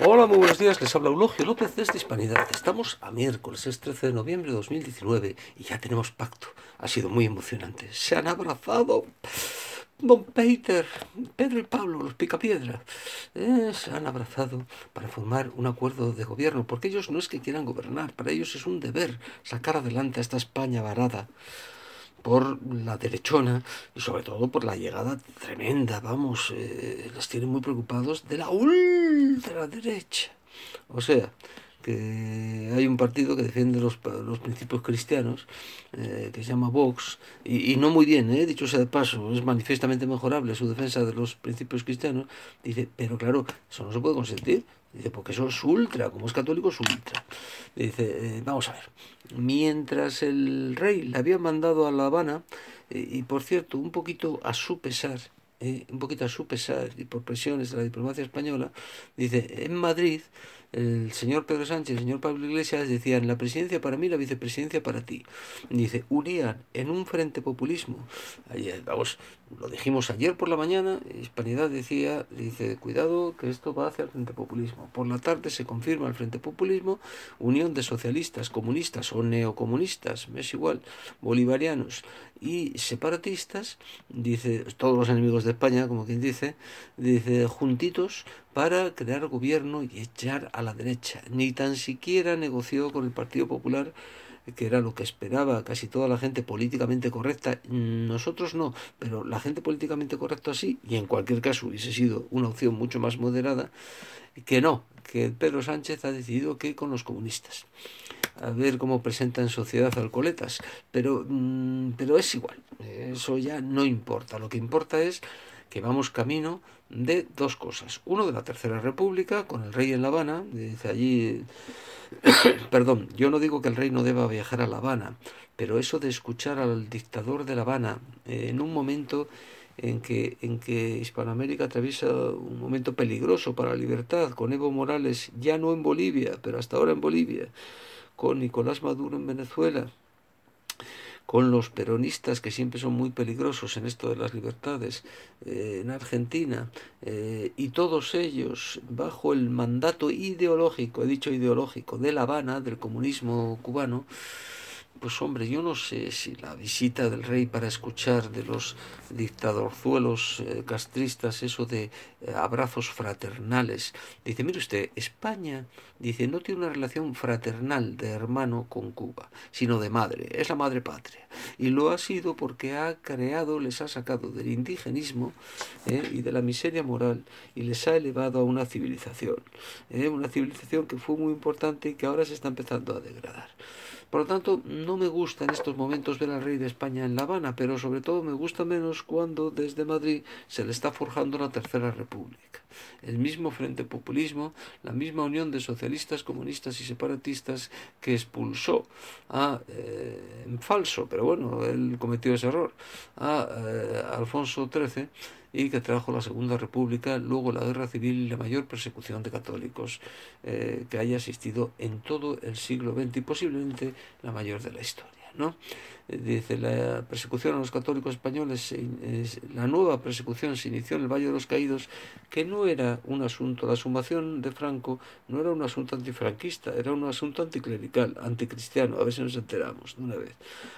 Hola, muy buenos días. Les habla Eulogio López desde Hispanidad. Estamos a miércoles, es 13 de noviembre de 2019 y ya tenemos pacto. Ha sido muy emocionante. Se han abrazado. Don Peter, Pedro y Pablo, los picapiedra, eh, se han abrazado para formar un acuerdo de gobierno, porque ellos no es que quieran gobernar, para ellos es un deber sacar adelante a esta España varada por la derechona y sobre todo por la llegada tremenda, vamos, eh, les tienen muy preocupados de la ultraderecha. O sea, que hay un partido que defiende los, los principios cristianos, eh, que se llama Vox, y, y no muy bien, eh, dicho sea de paso, es manifiestamente mejorable su defensa de los principios cristianos, dice, pero claro, eso no se puede consentir, dice, porque eso es ultra, como es católico es ultra. Dice, eh, vamos a ver, mientras el rey le había mandado a La Habana, eh, y por cierto, un poquito a su pesar, eh, un poquito a su pesar y por presiones de la diplomacia española, dice, en Madrid el señor Pedro Sánchez, el señor Pablo Iglesias decían la presidencia para mí, la vicepresidencia para ti. Dice, unían en un frente populismo. Ayer, vamos, lo dijimos ayer por la mañana, Hispanidad decía, dice, cuidado que esto va hacia el frente populismo. Por la tarde se confirma el frente populismo, unión de socialistas, comunistas o neocomunistas, es igual, bolivarianos y separatistas, dice, todos los enemigos de España, como quien dice, dice, juntitos para crear gobierno y echar a la derecha. Ni tan siquiera negoció con el Partido Popular que era lo que esperaba casi toda la gente políticamente correcta. Nosotros no, pero la gente políticamente correcta sí, y en cualquier caso hubiese sido una opción mucho más moderada, que no, que Pedro Sánchez ha decidido que con los comunistas. A ver cómo presenta en sociedad Alcoletas, pero, pero es igual, eso ya no importa, lo que importa es que vamos camino de dos cosas. Uno de la Tercera República, con el rey en La Habana, dice allí, perdón, yo no digo que el rey no deba viajar a La Habana, pero eso de escuchar al dictador de La Habana eh, en un momento en que, en que Hispanoamérica atraviesa un momento peligroso para la libertad, con Evo Morales ya no en Bolivia, pero hasta ahora en Bolivia, con Nicolás Maduro en Venezuela, con los peronistas que siempre son muy peligrosos en esto de las libertades eh, en Argentina eh, y todos ellos bajo el mandato ideológico, he dicho ideológico, de La Habana, del comunismo cubano, pues hombre, yo no sé si la visita del rey para escuchar de los dictadorzuelos eh, castristas, eso de eh, abrazos fraternales. Dice, mire usted, España, dice, no tiene una relación fraternal de hermano con Cuba, sino de madre, es la madre patria. Y lo ha sido porque ha creado, les ha sacado del indigenismo eh, y de la miseria moral y les ha elevado a una civilización. una civilización que fue muy importante y que ahora se está empezando a degradar. Por lo tanto, no me gusta en estos momentos ver al rey de España en La Habana, pero sobre todo me gusta menos cuando desde Madrid se le está forjando la Tercera República. El mismo Frente Populismo, la misma unión de socialistas, comunistas y separatistas que expulsó a, eh, en falso, pero bueno, él cometió ese error, a eh, Alfonso XIII y que trajo la Segunda República, luego la Guerra Civil y la mayor persecución de católicos eh, que haya existido en todo el siglo XX y posiblemente la mayor de la historia. ¿No? Dice, la persecución a los católicos españoles, la nueva persecución se inició en el Valle de los Caídos, que no era un asunto, la sumación de Franco no era un asunto antifranquista, era un asunto anticlerical, anticristiano, a ver si nos enteramos de una vez.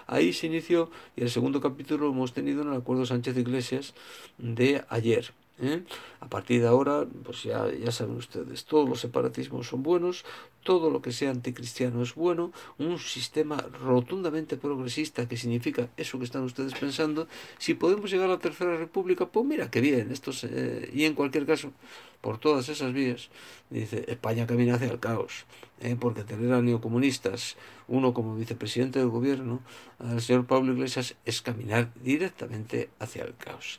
Ahí se inició, y el segundo capítulo lo hemos tenido en el acuerdo Sánchez Iglesias de ayer. ¿Eh? A partir de ahora, pues ya, ya saben ustedes, todos los separatismos son buenos, todo lo que sea anticristiano es bueno, un sistema rotundamente progresista que significa eso que están ustedes pensando, si podemos llegar a la Tercera República, pues mira, qué bien, esto se, y en cualquier caso, por todas esas vías, dice, España camina hacia el caos, ¿eh? porque tener a neocomunistas, uno como vicepresidente del gobierno, al señor Pablo Iglesias, es caminar directamente hacia el caos.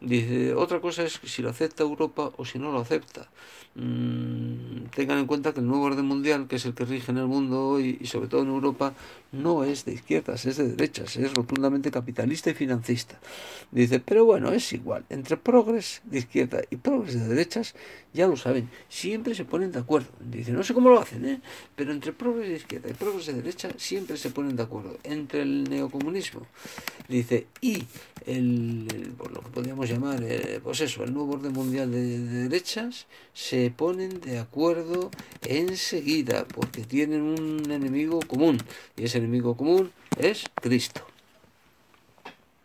Dice, otra cosa es si lo acepta Europa o si no lo acepta. Mm, tengan en cuenta que el nuevo orden mundial, que es el que rige en el mundo hoy y sobre todo en Europa, no es de izquierdas, es de derechas, es rotundamente capitalista y financista. Dice, pero bueno, es igual, entre progres de izquierda y progres de derechas, ya lo saben, siempre se ponen de acuerdo. Dice, no sé cómo lo hacen, ¿eh? pero entre progres de izquierda y progres de derecha siempre se ponen de acuerdo. Entre el neocomunismo, dice, y el, lo que podríamos llamar, eh, pues eso, el nuevo orden mundial de, de derechas, se ponen de enseguida, porque tienen un enemigo común, y ese enemigo común es Cristo.